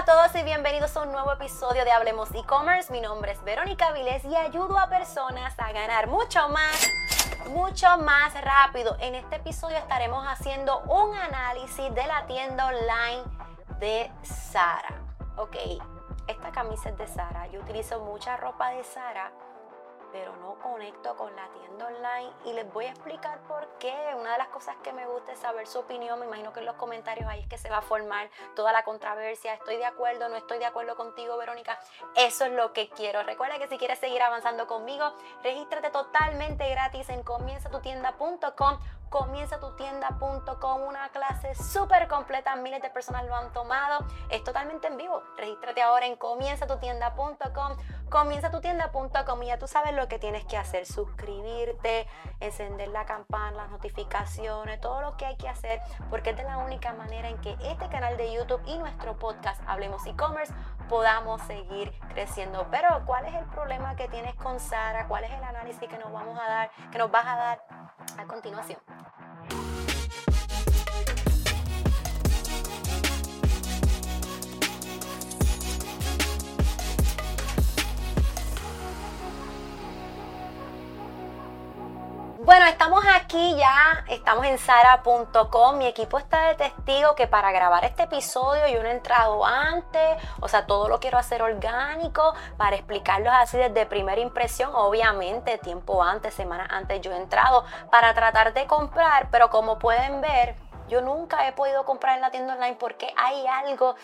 a todos y bienvenidos a un nuevo episodio de Hablemos e-commerce. Mi nombre es Verónica Vilés y ayudo a personas a ganar mucho más, mucho más rápido. En este episodio estaremos haciendo un análisis de la tienda online de Sara. Ok, esta camisa es de Sara. Yo utilizo mucha ropa de Sara pero no conecto con la tienda online y les voy a explicar por qué. Una de las cosas que me gusta es saber su opinión. Me imagino que en los comentarios ahí es que se va a formar toda la controversia. Estoy de acuerdo, no estoy de acuerdo contigo, Verónica. Eso es lo que quiero. Recuerda que si quieres seguir avanzando conmigo, regístrate totalmente gratis en comienzatutienda.com comienzatutienda.com, una clase súper completa, miles de personas lo han tomado, es totalmente en vivo. Regístrate ahora en comienzatutienda.com, comienzatutienda.com y ya tú sabes lo que tienes que hacer, suscribirte, encender la campana, las notificaciones, todo lo que hay que hacer, porque es de la única manera en que este canal de YouTube y nuestro podcast Hablemos e-commerce podamos seguir creciendo. Pero ¿cuál es el problema que tienes con Sara? ¿Cuál es el análisis que nos vamos a dar, que nos vas a dar a continuación? Bueno, estamos aquí ya, estamos en sara.com. Mi equipo está de testigo que para grabar este episodio yo no he entrado antes, o sea, todo lo quiero hacer orgánico para explicarlos así desde primera impresión. Obviamente, tiempo antes, semanas antes yo he entrado para tratar de comprar, pero como pueden ver, yo nunca he podido comprar en la tienda online porque hay algo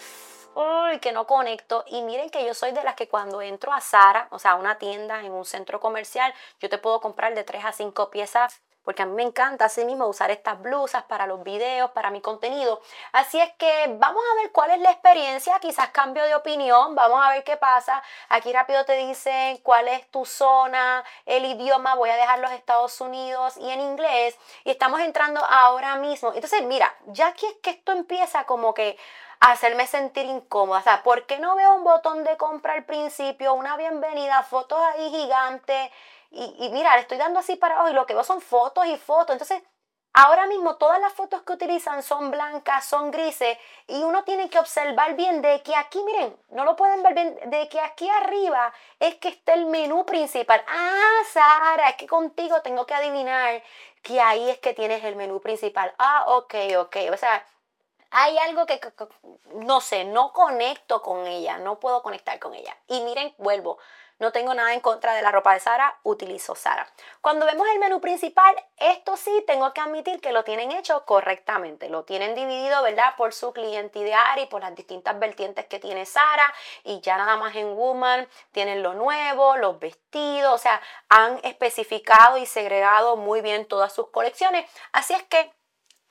uy, que no conecto. Y miren que yo soy de las que cuando entro a Sara, o sea, a una tienda en un centro comercial, yo te puedo comprar de 3 a 5 piezas porque a mí me encanta así mismo usar estas blusas para los videos, para mi contenido. Así es que vamos a ver cuál es la experiencia, quizás cambio de opinión, vamos a ver qué pasa. Aquí rápido te dicen cuál es tu zona, el idioma, voy a dejar los Estados Unidos y en inglés. Y estamos entrando ahora mismo. Entonces, mira, ya aquí es que esto empieza como que hacerme sentir incómoda. O sea, ¿por qué no veo un botón de compra al principio, una bienvenida, fotos ahí gigantes? Y, mira, le estoy dando así para abajo y lo que veo son fotos y fotos. Entonces, ahora mismo todas las fotos que utilizan son blancas, son grises y uno tiene que observar bien de que aquí, miren, no lo pueden ver bien, de que aquí arriba es que está el menú principal. Ah, Sara, es que contigo tengo que adivinar que ahí es que tienes el menú principal. Ah, ok, ok. O sea, hay algo que, no sé, no conecto con ella, no puedo conectar con ella. Y miren, vuelvo, no tengo nada en contra de la ropa de Sara, utilizo Sara. Cuando vemos el menú principal, esto sí tengo que admitir que lo tienen hecho correctamente. Lo tienen dividido, ¿verdad? Por su cliente ideal y por las distintas vertientes que tiene Sara. Y ya nada más en Woman tienen lo nuevo, los vestidos, o sea, han especificado y segregado muy bien todas sus colecciones. Así es que,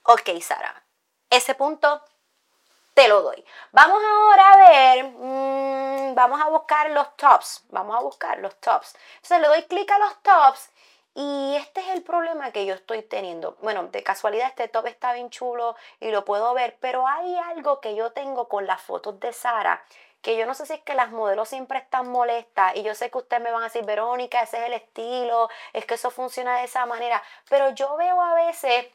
ok, Sara, ese punto te lo doy. Vamos ahora a ver, mm, vamos a buscar los tops, vamos a buscar los tops. Entonces le doy clic a los tops y este es el problema que yo estoy teniendo. Bueno, de casualidad este top está bien chulo y lo puedo ver, pero hay algo que yo tengo con las fotos de Sara que yo no sé si es que las modelos siempre están molestas y yo sé que ustedes me van a decir, Verónica, ese es el estilo, es que eso funciona de esa manera, pero yo veo a veces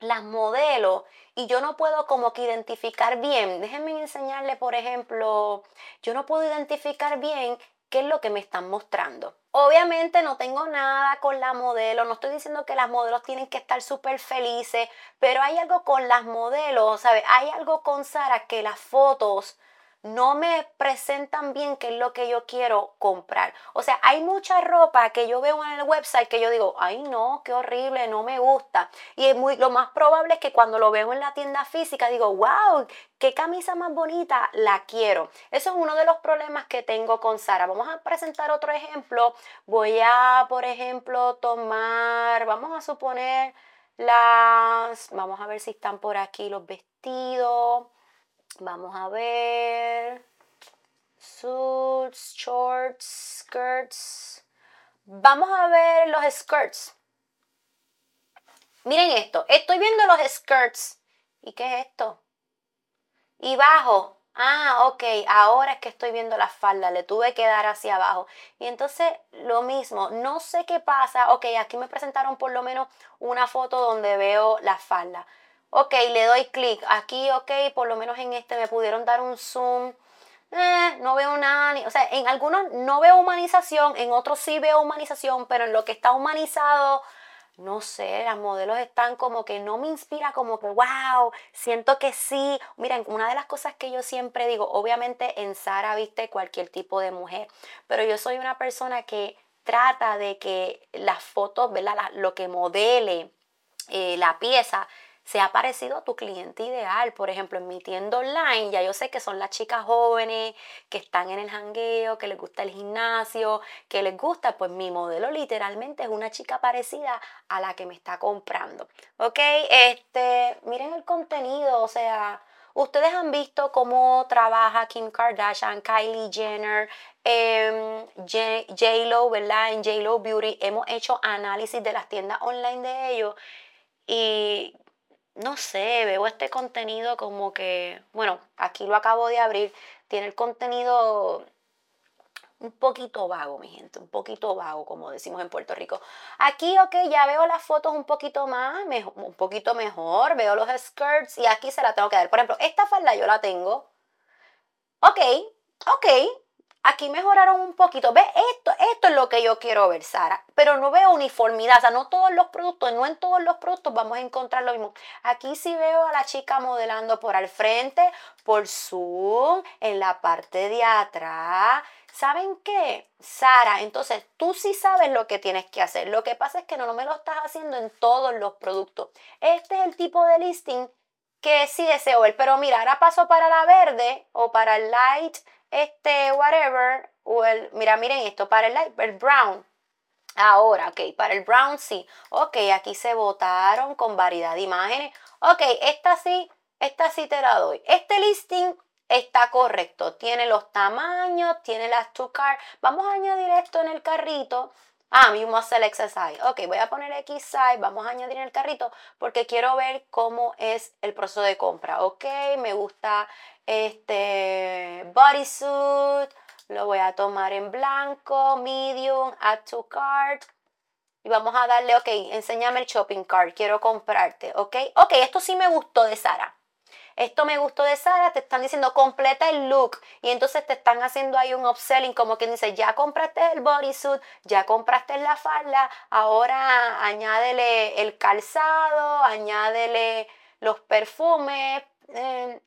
las modelos y yo no puedo como que identificar bien. Déjenme enseñarle, por ejemplo, yo no puedo identificar bien qué es lo que me están mostrando. Obviamente no tengo nada con la modelo, no estoy diciendo que las modelos tienen que estar súper felices, pero hay algo con las modelos, ¿sabes? Hay algo con Sara que las fotos no me presentan bien qué es lo que yo quiero comprar. O sea, hay mucha ropa que yo veo en el website que yo digo, ay no, qué horrible, no me gusta. Y es muy, lo más probable es que cuando lo veo en la tienda física digo, wow, qué camisa más bonita, la quiero. Eso es uno de los problemas que tengo con Sara. Vamos a presentar otro ejemplo. Voy a, por ejemplo, tomar, vamos a suponer las, vamos a ver si están por aquí los vestidos. Vamos a ver. Suits, shorts, skirts. Vamos a ver los skirts. Miren esto. Estoy viendo los skirts. ¿Y qué es esto? Y bajo. Ah, ok. Ahora es que estoy viendo la falda. Le tuve que dar hacia abajo. Y entonces lo mismo. No sé qué pasa. Ok, aquí me presentaron por lo menos una foto donde veo la falda. Ok, le doy clic. Aquí, ok, por lo menos en este me pudieron dar un zoom eh, no veo nada. O sea, en algunos no veo humanización, en otros sí veo humanización, pero en lo que está humanizado, no sé, las modelos están como que no me inspira como que, wow, siento que sí. Miren, una de las cosas que yo siempre digo, obviamente en Sara viste cualquier tipo de mujer, pero yo soy una persona que trata de que las fotos, ¿verdad? Lo que modele eh, la pieza sea parecido a tu cliente ideal. Por ejemplo, en mi tienda online, ya yo sé que son las chicas jóvenes que están en el jangueo, que les gusta el gimnasio, que les gusta, pues mi modelo literalmente es una chica parecida a la que me está comprando. ¿Ok? Este, miren el contenido, o sea, Ustedes han visto cómo trabaja Kim Kardashian, Kylie Jenner, eh, J-Lo, ¿verdad? En J-Lo Beauty hemos hecho análisis de las tiendas online de ellos y no sé, veo este contenido como que, bueno, aquí lo acabo de abrir, tiene el contenido un poquito vago, mi gente, un poquito vago, como decimos en Puerto Rico. Aquí, ok, ya veo las fotos un poquito más, un poquito mejor, veo los skirts y aquí se la tengo que dar. Por ejemplo, esta falda yo la tengo. Ok, ok, Aquí mejoraron un poquito. ¿Ves? Esto, esto es lo que yo quiero ver, Sara. Pero no veo uniformidad. O sea, no todos los productos, no en todos los productos vamos a encontrar lo mismo. Aquí sí veo a la chica modelando por al frente, por Zoom, en la parte de atrás. ¿Saben qué? Sara, entonces tú sí sabes lo que tienes que hacer. Lo que pasa es que no me lo estás haciendo en todos los productos. Este es el tipo de listing que sí deseo ver. Pero mira, ahora paso para la verde o para el light este whatever, o el, mira, miren esto, para el, light, el brown. Ahora, ok, para el brown sí. Ok, aquí se votaron con variedad de imágenes. Ok, esta sí, esta sí te la doy. Este listing está correcto. Tiene los tamaños, tiene las two cards. Vamos a añadir esto en el carrito. Ah, you select size. Ok, voy a poner X size, vamos a añadir en el carrito porque quiero ver cómo es el proceso de compra. Ok, me gusta este bodysuit, lo voy a tomar en blanco, medium, add to cart. Y vamos a darle, ok, enséñame el shopping cart, quiero comprarte, ok. Ok, esto sí me gustó de Sara esto me gustó de Sara, te están diciendo completa el look y entonces te están haciendo ahí un upselling como que dice, ya compraste el bodysuit, ya compraste la falda, ahora añádele el calzado, añádele los perfumes. Eh,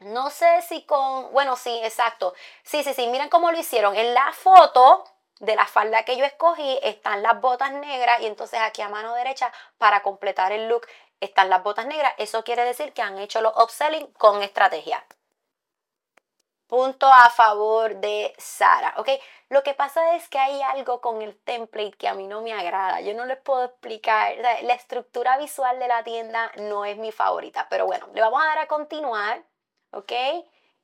no sé si con, bueno, sí, exacto. Sí, sí, sí, miren cómo lo hicieron. En la foto de la falda que yo escogí están las botas negras y entonces aquí a mano derecha para completar el look están las botas negras. Eso quiere decir que han hecho los upselling con estrategia. Punto a favor de Sara, ¿ok? Lo que pasa es que hay algo con el template que a mí no me agrada. Yo no les puedo explicar. la estructura visual de la tienda no es mi favorita. Pero bueno, le vamos a dar a continuar, ¿ok?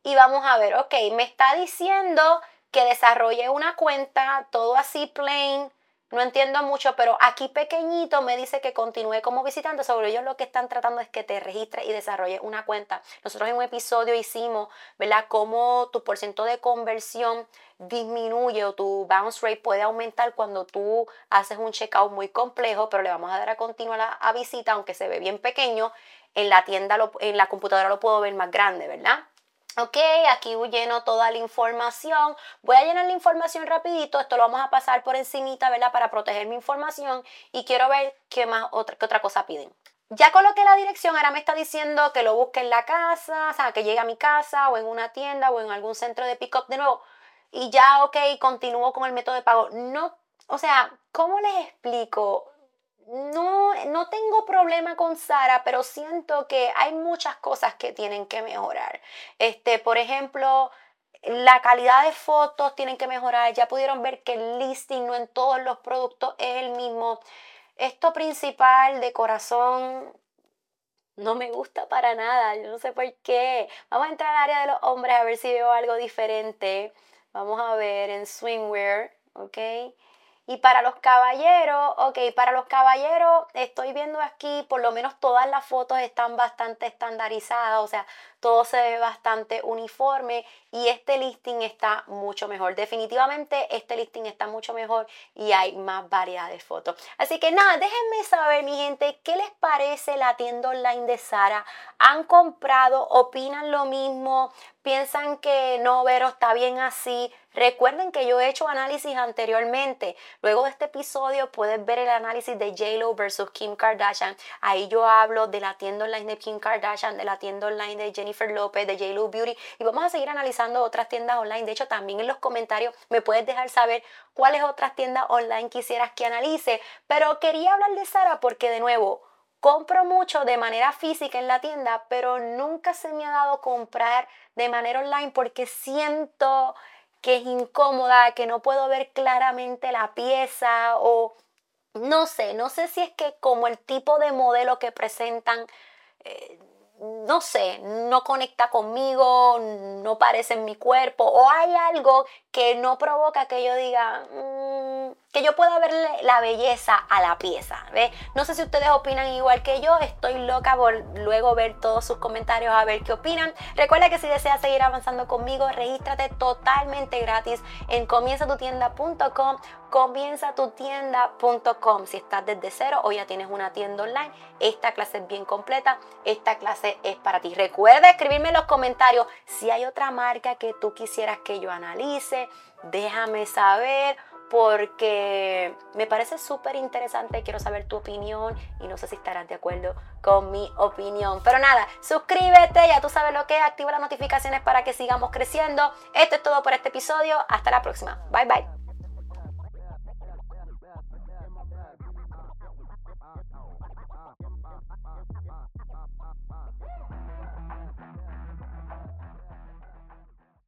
Y vamos a ver, ok, me está diciendo que desarrolle una cuenta, todo así plain, no entiendo mucho, pero aquí pequeñito me dice que continúe como visitante. Sobre ellos lo que están tratando es que te registres y desarrolles una cuenta. Nosotros en un episodio hicimos, ¿verdad?, cómo tu porcentaje de conversión disminuye o tu bounce rate puede aumentar cuando tú haces un checkout muy complejo, pero le vamos a dar a continuar a, visita, aunque se ve bien pequeño. En la tienda, en la computadora lo puedo ver más grande, ¿verdad? Ok, aquí lleno toda la información. Voy a llenar la información rapidito. Esto lo vamos a pasar por encimita, ¿verdad? Para proteger mi información. Y quiero ver qué más, otra, qué otra cosa piden. Ya coloqué la dirección, ahora me está diciendo que lo busque en la casa, o sea, que llegue a mi casa o en una tienda o en algún centro de pick-up de nuevo. Y ya, ok, continúo con el método de pago. No, o sea, ¿cómo les explico? No, no tengo problema con Sara, pero siento que hay muchas cosas que tienen que mejorar. Este, por ejemplo, la calidad de fotos tienen que mejorar. Ya pudieron ver que el listing no en todos los productos es el mismo. Esto principal de corazón no me gusta para nada. Yo no sé por qué. Vamos a entrar al área de los hombres a ver si veo algo diferente. Vamos a ver en swimwear, ¿ok? Y para los caballeros, ok, para los caballeros estoy viendo aquí, por lo menos todas las fotos están bastante estandarizadas, o sea, todo se ve bastante uniforme y este listing está mucho mejor. Definitivamente este listing está mucho mejor y hay más variedad de fotos. Así que nada, déjenme saber mi gente, ¿qué les parece la tienda online de Sara? ¿Han comprado? ¿Opinan lo mismo? piensan que no, Vero, está bien así. Recuerden que yo he hecho análisis anteriormente. Luego de este episodio puedes ver el análisis de JLo versus Kim Kardashian. Ahí yo hablo de la tienda online de Kim Kardashian, de la tienda online de Jennifer Lopez, de JLo Beauty. Y vamos a seguir analizando otras tiendas online. De hecho, también en los comentarios me puedes dejar saber cuáles otras tiendas online quisieras que analice. Pero quería hablar de Sara porque de nuevo, Compro mucho de manera física en la tienda, pero nunca se me ha dado comprar de manera online porque siento que es incómoda, que no puedo ver claramente la pieza o no sé, no sé si es que como el tipo de modelo que presentan, eh, no sé, no conecta conmigo, no parece en mi cuerpo o hay algo que no provoca que yo diga... Mm, que yo pueda verle la belleza a la pieza. ¿ve? No sé si ustedes opinan igual que yo, estoy loca por luego ver todos sus comentarios a ver qué opinan. Recuerda que si deseas seguir avanzando conmigo, regístrate totalmente gratis en comienzatutienda.com, comienzatutienda.com. Si estás desde cero o ya tienes una tienda online, esta clase es bien completa, esta clase es para ti. Recuerda escribirme en los comentarios si hay otra marca que tú quisieras que yo analice, déjame saber porque me parece súper interesante, quiero saber tu opinión y no sé si estarás de acuerdo con mi opinión. Pero nada, suscríbete, ya tú sabes lo que es, activa las notificaciones para que sigamos creciendo. Esto es todo por este episodio, hasta la próxima. Bye bye.